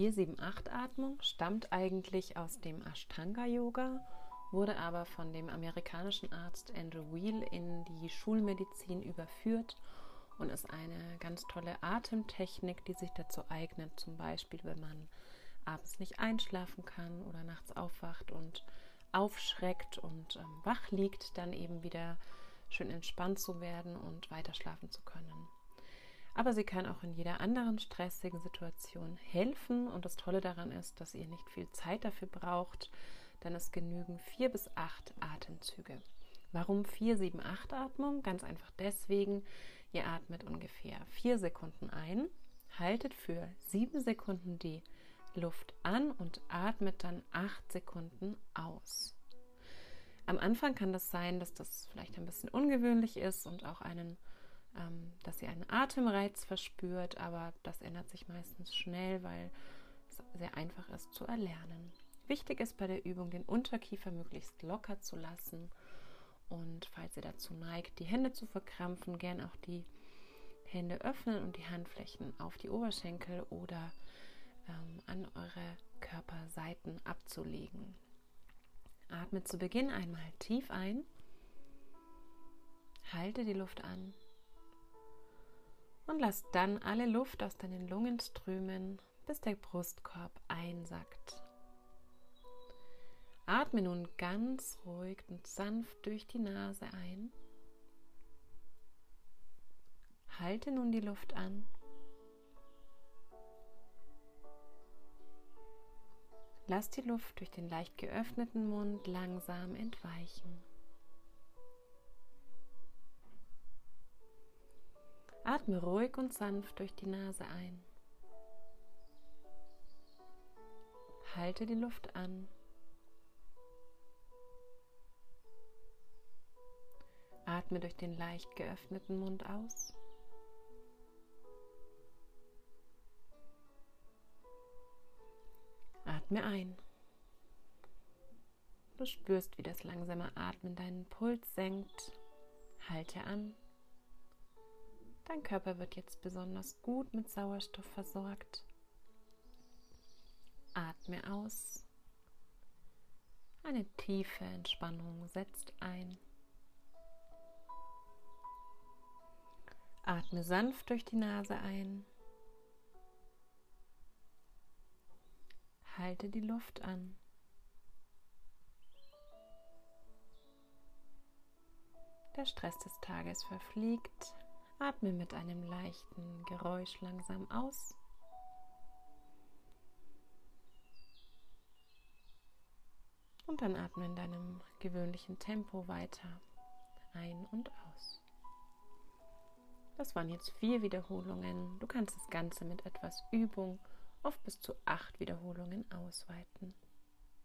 478-Atmung stammt eigentlich aus dem Ashtanga-Yoga, wurde aber von dem amerikanischen Arzt Andrew Weil in die Schulmedizin überführt und ist eine ganz tolle Atemtechnik, die sich dazu eignet, zum Beispiel, wenn man abends nicht einschlafen kann oder nachts aufwacht und aufschreckt und ähm, wach liegt, dann eben wieder schön entspannt zu werden und weiter schlafen zu können. Aber sie kann auch in jeder anderen stressigen Situation helfen und das Tolle daran ist, dass ihr nicht viel Zeit dafür braucht, denn es genügen vier bis acht Atemzüge. Warum 4, 7, 8 Atmung? Ganz einfach deswegen, ihr atmet ungefähr vier Sekunden ein, haltet für sieben Sekunden die Luft an und atmet dann acht Sekunden aus. Am Anfang kann das sein, dass das vielleicht ein bisschen ungewöhnlich ist und auch einen, dass ihr einen Atemreiz verspürt, aber das ändert sich meistens schnell, weil es sehr einfach ist zu erlernen. Wichtig ist bei der Übung, den Unterkiefer möglichst locker zu lassen und falls ihr dazu neigt, die Hände zu verkrampfen, gern auch die Hände öffnen und die Handflächen auf die Oberschenkel oder ähm, an eure Körperseiten abzulegen. Atme zu Beginn einmal tief ein, halte die Luft an und lass dann alle Luft aus deinen Lungen strömen, bis der Brustkorb einsackt. Atme nun ganz ruhig und sanft durch die Nase ein. Halte nun die Luft an Lass die Luft durch den leicht geöffneten Mund langsam entweichen. Atme ruhig und sanft durch die Nase ein. Halte die Luft an. Atme durch den leicht geöffneten Mund aus. Atme ein. Du spürst, wie das langsame Atmen deinen Puls senkt. Halte an. Dein Körper wird jetzt besonders gut mit Sauerstoff versorgt. Atme aus. Eine tiefe Entspannung setzt ein. Atme sanft durch die Nase ein. Halte die Luft an. Der Stress des Tages verfliegt. Atme mit einem leichten Geräusch langsam aus. Und dann atme in deinem gewöhnlichen Tempo weiter ein und aus. Das waren jetzt vier Wiederholungen. Du kannst das Ganze mit etwas Übung auf bis zu acht Wiederholungen ausweiten.